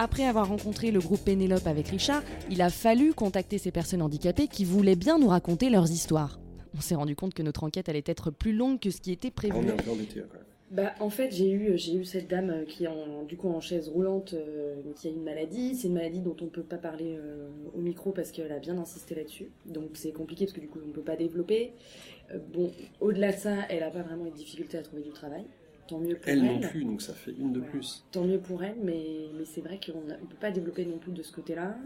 après avoir rencontré le groupe Pénélope avec Richard, il a fallu contacter ces personnes handicapées qui voulaient bien nous raconter leurs histoires. On s'est rendu compte que notre enquête allait être plus longue que ce qui était prévu. On est. Bah, en fait, j'ai eu, j'ai eu cette dame euh, qui est en, du coup en chaise roulante, euh, qui a une maladie. C'est une maladie dont on peut pas parler euh, au micro parce qu'elle a bien insisté là-dessus. Donc c'est compliqué parce que du coup on ne peut pas développer. Euh, bon, au-delà de ça, elle a pas vraiment eu de difficulté à trouver du travail. Tant mieux pour elle. Elle non plus, donc ça fait une de plus. Tant mieux pour elle, mais, mais c'est vrai qu'on ne peut pas développer non plus de ce côté-là.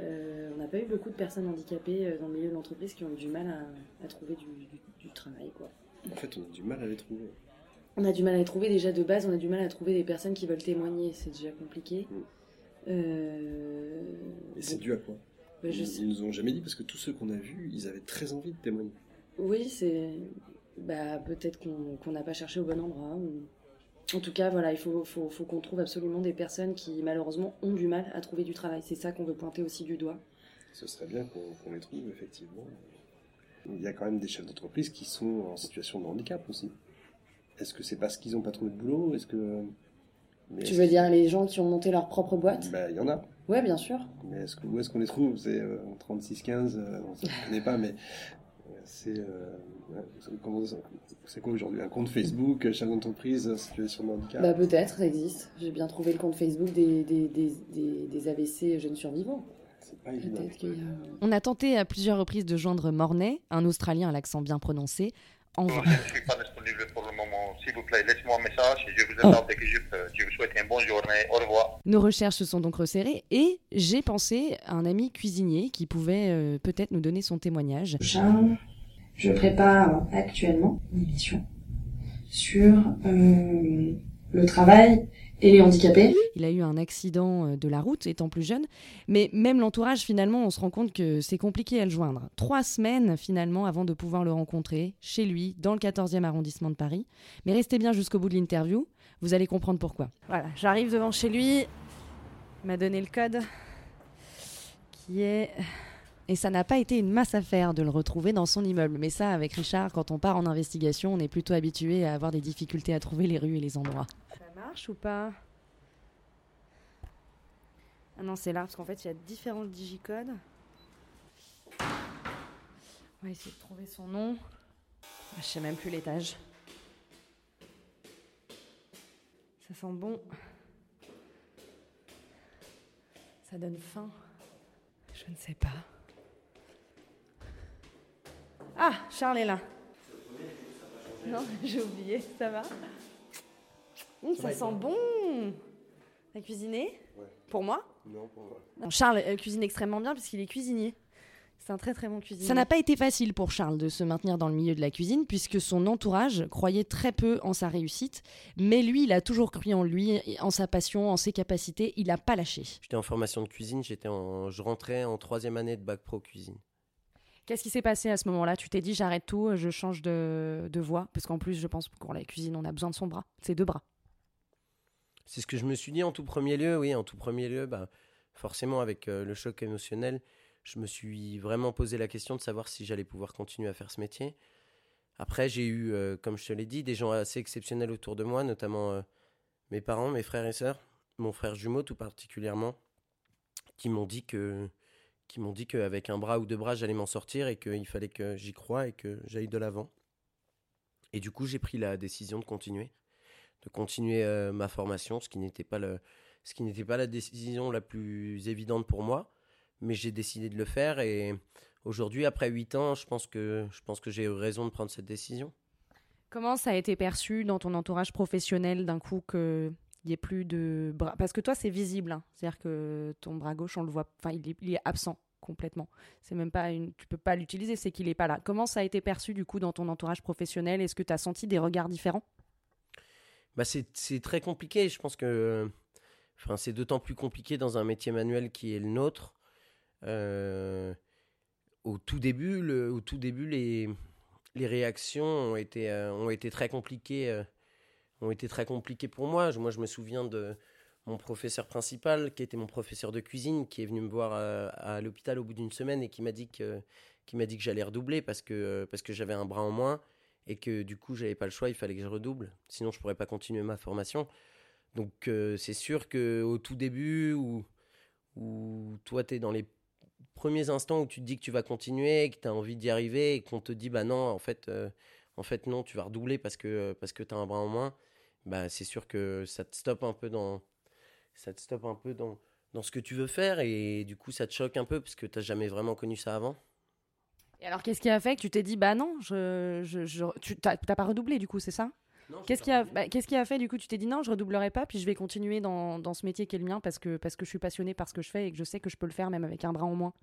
Euh, on n'a pas eu beaucoup de personnes handicapées euh, dans le milieu de l'entreprise qui ont eu du mal à, à trouver du, du- du travail. Quoi. En fait, on a du mal à les trouver. On a du mal à les trouver déjà de base, on a du mal à trouver des personnes qui veulent témoigner, c'est déjà compliqué. Mm. Euh, Et c'est dû à quoi? Bah, je ils, ils nous ont jamais dit parce que tous ceux qu'on a vus, ils avaient très envie de témoigner. Oui, c'est. Bah, peut-être qu'on n'a pas cherché au bon endroit. En tout cas, voilà, il faut, faut, faut qu'on trouve absolument des personnes qui, malheureusement, ont du mal à trouver du travail. C'est ça qu'on veut pointer aussi du doigt. Ce serait bien qu'on les trouve, effectivement. Il y a quand même des chefs d'entreprise qui sont en situation de handicap aussi. Est-ce que c'est parce qu'ils n'ont pas trouvé de boulot? Est-ce que. Mais Tu veux dire les gens qui ont monté leur propre boîte? Bah, il y en a. Ouais, bien sûr. Mais que, où est-ce qu'on les trouve? C'est euh, en 36-15, euh, on ne connaît pas, mais c'est euh, c'est- comment ça- c'est quoi aujourd'hui Un compte Facebook, euh, chef d'entreprise, euh, situation de handicap Bah, peut-être, ça existe. J'ai bien trouvé le compte Facebook des, des, des, des, des AVC jeunes survivants. C'est pas évident. A. On a tenté à plusieurs reprises de joindre Mornay, un Australien à l'accent bien prononcé, en vain. Je ne suis pas disponible pour le moment. S'il vous plaît, laissez-moi un message et je vous attends dès que je peux. Je vous souhaite une bonne journée. Au revoir. Nos recherches se sont donc resserrées et j'ai pensé à un ami cuisinier qui pouvait euh, peut-être nous donner son témoignage. Charles, je prépare actuellement une émission sur euh, le travail et les handicapés. Il a eu un accident euh, de la route étant plus jeune, mais même l'entourage finalement, on se rend compte que c'est compliqué à le joindre. Trois semaines finalement avant de pouvoir le rencontrer chez lui dans le 14e arrondissement de Paris. Mais restez bien jusqu'au bout de l'interview, vous allez comprendre pourquoi. Voilà, j'arrive devant chez lui, il m'a donné le code qui est et ça n'a pas été une masse à faire de le retrouver dans son immeuble. Mais ça, avec Richard, quand on part en investigation, on est plutôt habitué à avoir des difficultés à trouver les rues et les endroits. Ça marche ou pas? Ah non, c'est là, parce qu'en fait, il y a différents digicodes. On va essayer de trouver son nom. Ah, Je sais même plus l'étage. Ça sent bon. Ça donne faim. Je ne sais pas. Ah, Charles est là. Non, j'ai oublié, ça va Hum, Ça sent bon T'as cuisiné Ouais. Pour moi Non, pour moi. Non, Charles euh, cuisine extrêmement bien puisqu'il est cuisinier. C'est un très très bon cuisinier. Ça n'a pas été facile pour Charles de se maintenir dans le milieu de la cuisine puisque son entourage croyait très peu en sa réussite. Mais lui, il a toujours cru en lui, en sa passion, en ses capacités. Il n'a pas lâché. J'étais en formation de cuisine, j'étais en... je rentrais en troisième année de bac pro cuisine. Qu'est-ce qui s'est passé à ce moment-là? Tu t'es dit j'arrête tout, je change de, de voie Parce qu'en plus, je pense pour la cuisine, on a besoin de son bras, ses deux bras. C'est ce que je me suis dit en tout premier lieu, oui, en tout premier lieu, bah, forcément avec euh, le choc émotionnel, je me suis vraiment posé la question de savoir si j'allais pouvoir continuer à faire ce métier. Après, j'ai eu, euh, comme je te l'ai dit, des gens assez exceptionnels autour de moi, notamment euh, mes parents, mes frères et sœurs, mon frère jumeau tout particulièrement, qui m'ont dit que qui m'ont dit qu'avec un bras ou deux bras, j'allais m'en sortir et qu'il fallait que j'y croie et que j'aille de l'avant. Et du coup, j'ai pris la décision de continuer, de continuer euh, ma formation, ce qui n'était pas pas la décision la plus évidente pour moi, mais j'ai décidé de le faire et aujourd'hui, après huit ans, je pense que je pense que j'ai eu raison de prendre cette décision. Comment ça a été perçu dans ton entourage professionnel d'un coup qu'il n'y ait plus de bras Parce que toi, c'est visible. hein. C'est-à-dire que ton bras gauche, on le voit. Enfin, il est, il est absent complètement. C'est même pas une. Tu peux pas l'utiliser, c'est qu'il n'est pas là. Comment ça a été perçu du coup dans ton entourage professionnel? Est-ce que tu as senti des regards différents? Bah c'est très compliqué. Je pense que enfin, c'est d'autant plus compliqué dans un métier manuel qui est le nôtre. Euh, au tout début, au tout début les, les réactions ont été, euh, ont été très compliquées. euh, ont été très compliquées pour moi. Moi, je me souviens de mon professeur principal, qui était mon professeur de cuisine, qui est venu me voir à, à l'hôpital au bout d'une semaine et qui m'a dit que, qui m'a dit que j'allais redoubler parce que, parce que j'avais un bras en moins et que du coup, j'avais pas le choix, il fallait que je redouble. Sinon, je pourrais pas continuer ma formation. Donc c'est sûr qu'au tout début, où, où toi, tu es dans les premiers instants où tu te dis que tu vas continuer, que tu as envie d'y arriver, et qu'on te dit, bah non, en fait, en fait non, tu vas redoubler parce que, parce que tu as un bras en moins, bah, c'est sûr que ça te stoppe un peu dans, ça te stoppe un peu dans, dans ce que tu veux faire, et du coup, ça te choque un peu parce que tu n'as jamais vraiment connu ça avant. Et alors, qu'est-ce qui a fait que tu t'es dit, bah non, je, je, tu n'as pas redoublé du coup, c'est ça? Qu'est-ce qui, a, bah, qu'est-ce qui a fait du coup Tu t'es dit non, je redoublerai pas, puis je vais continuer dans, dans, ce métier qui est le mien parce que, parce que je suis passionné par ce que je fais et que je sais que je peux le faire même avec un bras en moins?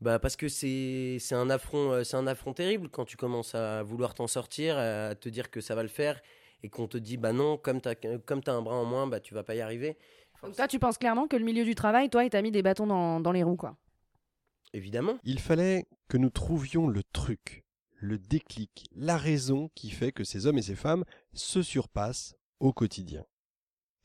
Bah parce que c'est, c'est un affront euh, c'est un affront terrible quand tu commences à vouloir t'en sortir, à te dire que ça va le faire et qu'on te dit bah non comme tu comme as un bras en moins bah tu vas pas y arriver. Donc toi tu penses clairement que le milieu du travail toi il t'a mis des bâtons dans, dans les roues quoi. Évidemment. Il fallait que nous trouvions le truc le déclic, la raison qui fait que ces hommes et ces femmes se surpassent au quotidien.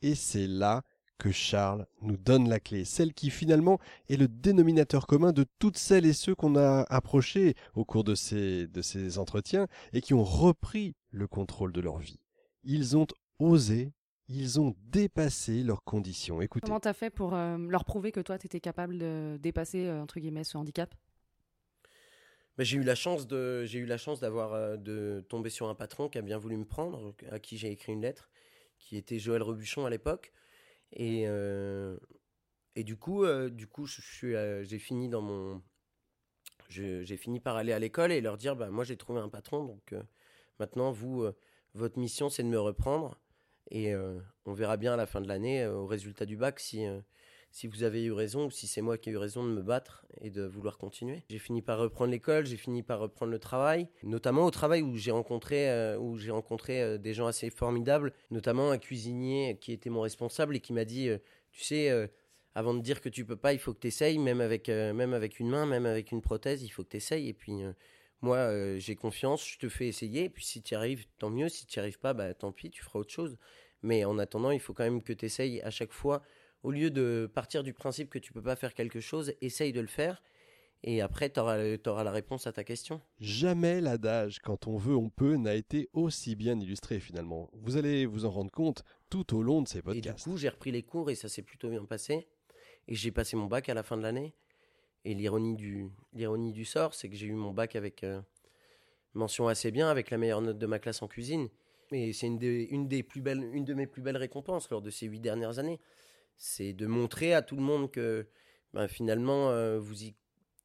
Et c'est là que Charles nous donne la clé, celle qui finalement est le dénominateur commun de toutes celles et ceux qu'on a approchés au cours de ces, de ces entretiens et qui ont repris le contrôle de leur vie. Ils ont osé, ils ont dépassé leurs conditions. Écoutez. Comment t'as fait pour euh, leur prouver que toi, tu étais capable de dépasser, euh, entre guillemets, ce handicap? J'ai eu la chance de, j'ai eu la chance d'avoir euh, de tomber sur un patron qui a bien voulu me prendre, à qui j'ai écrit une lettre, qui était Joël Rebuchon à l'époque, et euh, et du coup, euh, du coup, je suis, j'ai fini dans mon, j'ai fini par aller à l'école et leur dire, bah moi j'ai trouvé un patron, donc maintenant vous, votre mission c'est de me reprendre, et on verra bien à la fin de l'année, au résultat du bac, si si vous avez eu raison ou si c'est moi qui ai eu raison de me battre et de vouloir continuer. J'ai fini par reprendre l'école, j'ai fini par reprendre le travail, notamment au travail où j'ai rencontré, euh, où j'ai rencontré euh, des gens assez formidables, notamment un cuisinier qui était mon responsable et qui m'a dit, euh, tu sais, avant de dire que tu peux pas, il faut que tu essayes, même avec, même avec une main, même avec une prothèse, il faut que tu essayes. Et puis, moi, j'ai confiance, je te fais essayer. Et puis, si tu y arrives, tant mieux. Si tu n'y arrives pas, bah, tant pis, tu feras autre chose. Mais en attendant, il faut quand même que tu essayes à chaque fois au lieu de partir du principe que tu peux pas faire quelque chose, essaye de le faire. Et après, tu auras, la réponse à ta question. Jamais l'adage quand on veut, on peut n'a été aussi bien illustré finalement. Vous allez vous en rendre compte tout au long de ces podcasts. Et du coup, j'ai repris les cours et ça s'est plutôt bien passé. Et j'ai passé mon bac à la fin de l'année. Et l'ironie du, l'ironie du sort, c'est que j'ai eu mon bac avec euh, mention assez bien, avec la meilleure note de ma classe en cuisine. Mais c'est une, une, des plus belles, une de mes plus belles récompenses lors de ces huit dernières années c'est de montrer à tout le monde que ben, finalement, euh, vous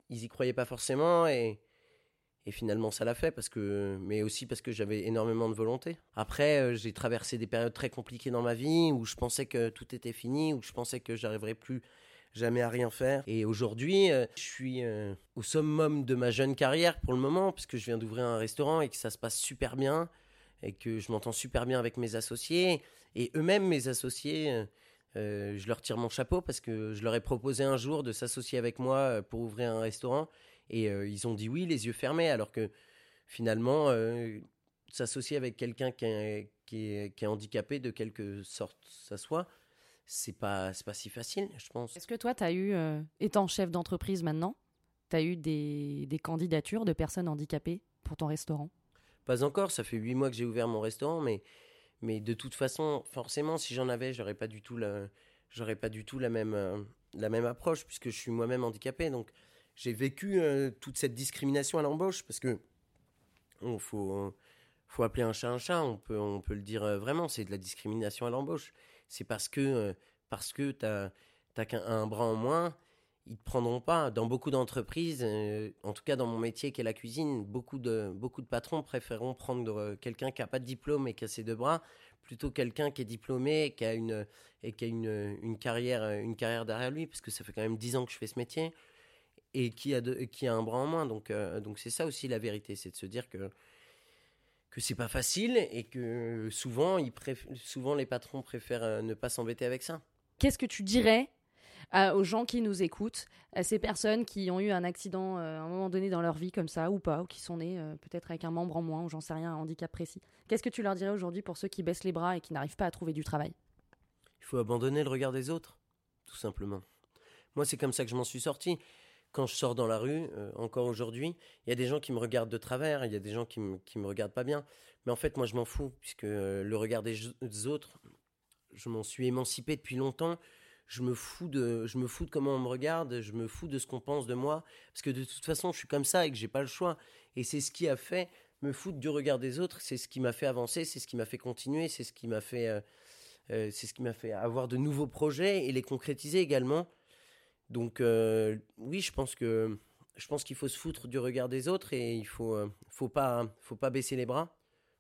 ils y croyaient pas forcément et, et finalement ça l'a fait parce que, mais aussi parce que j'avais énormément de volonté. Après, euh, j'ai traversé des périodes très compliquées dans ma vie où je pensais que tout était fini, où je pensais que j'arriverais plus jamais à rien faire. Et aujourd'hui, euh, je suis au summum de ma jeune carrière pour le moment, puisque je viens d'ouvrir un restaurant et que ça se passe super bien et que je m'entends super bien avec mes associés et eux-mêmes mes associés euh, je leur tire mon chapeau parce que je leur ai proposé un jour de s'associer avec moi euh, pour ouvrir un restaurant et euh, ils ont dit oui les yeux fermés alors que finalement s'associer avec quelqu'un qui qui, est, handicapé de quelque sorte ça soit c'est pas pas si facile je pense. Est-ce que toi tu as eu étant chef d'entreprise maintenant tu as eu des, des candidatures de personnes handicapées pour ton restaurant? Pas encore, ça fait huit mois que j'ai ouvert mon restaurant mais mais de toute façon, forcément, si j'en avais, j'aurais pas du tout la, j'aurais pas du tout la même, euh, la même approche puisque je suis moi-même handicapé. Donc, j'ai vécu euh, toute cette discrimination à l'embauche parce que il faut, faut appeler un chat un chat. On peut, on peut le dire euh, vraiment. C'est de la discrimination à l'embauche. C'est parce que, parce que t'as, t'as qu'un bras en moins ils te prendront pas. Dans beaucoup d'entreprises, euh, en tout cas dans mon métier qui est la cuisine, beaucoup de, beaucoup de patrons préféreront prendre euh, quelqu'un qui n'a pas de diplôme et qui a ses deux bras, plutôt quelqu'un qui est diplômé et qui a une, et qui a une, une, carrière, une carrière derrière lui, parce que ça fait quand même dix ans que je fais ce métier, et qui a, qui a un bras en moins. Donc euh, donc c'est ça aussi la vérité, c'est de se dire que que c'est pas facile et que souvent, ils souvent les patrons préfèrent ne pas s'embêter avec ça. Qu'est-ce que tu dirais aux gens qui nous écoutent, à ces personnes qui ont eu un accident euh, à un moment donné dans leur vie comme ça ou pas, ou qui sont nés euh, peut-être avec un membre en moins ou j'en sais rien, un handicap précis? Qu'est-ce que tu leur dirais aujourd'hui pour ceux qui baissent les bras et qui n'arrivent pas à trouver du travail? Il faut abandonner le regard des autres, tout simplement. Moi, c'est comme ça que je m'en suis sorti. Quand je sors dans la rue, euh, encore aujourd'hui, il y a des gens qui me regardent de travers, il y a des gens qui me, me regardent pas bien. Mais en fait, moi, je m'en fous, puisque le regard des autres, je m'en suis émancipé depuis longtemps. Je me fous de, je me fous de comment on me regarde, je me fous de ce qu'on pense de moi, parce que de toute façon, je suis comme ça et que j'ai pas le choix. Et c'est ce qui a fait me foutre du regard des autres, c'est ce qui m'a fait avancer, c'est ce qui m'a fait continuer, c'est ce qui m'a fait, euh, euh, c'est ce qui m'a fait avoir de nouveaux projets et les concrétiser également. Donc euh, oui, je pense que je pense qu'il faut se foutre du regard des autres et il faut euh, faut pas faut pas baisser les bras.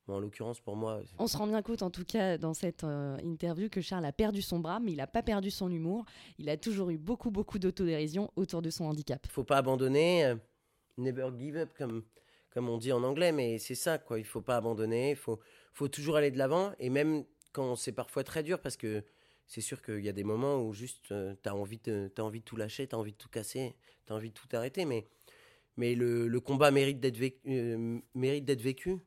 Bon, en l'occurrence pour moi. On se rend bien compte en tout cas dans cette euh, interview que Charles a perdu son bras, mais il n'a pas perdu son humour. Il a toujours eu beaucoup beaucoup d'autodérision autour de son handicap. Faut pas abandonner, euh, never give up comme comme on dit en anglais, mais c'est ça quoi. Il faut pas abandonner, il faut faut toujours aller de l'avant et même quand c'est parfois très dur parce que c'est sûr qu'il y a des moments où juste euh, t'as envie de t'as envie de tout lâcher, t'as envie de tout casser, t'as envie de tout arrêter, mais mais le, combat mérite d'être vécu, euh, mérite d'être vécu.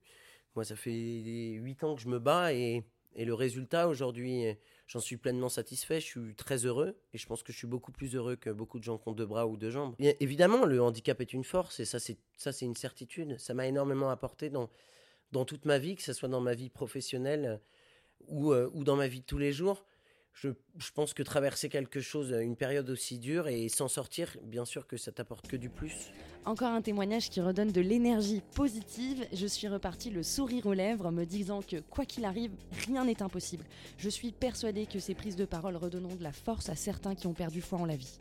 Moi, ça fait huit ans que je me bats et, et le résultat aujourd'hui, euh, j'en suis pleinement satisfait. Je suis très heureux et je pense que je suis beaucoup plus heureux que beaucoup de gens qui ont deux bras ou deux jambes. Évidemment, le handicap est une force et ça, c'est ça, c'est une certitude. Ça m'a énormément apporté dans dans toute ma vie, que ce soit dans ma vie professionnelle ou, euh, ou dans ma vie de tous les jours. Je, pense que traverser quelque chose, une période aussi dure et s'en sortir, bien sûr que ça t'apporte que du plus. Encore un témoignage qui redonne de l'énergie positive. Je suis reparti le sourire aux lèvres, me disant que quoi qu'il arrive, rien n'est impossible. Je suis persuadée que ces prises de parole redonneront de la force à certains qui ont perdu foi en la vie.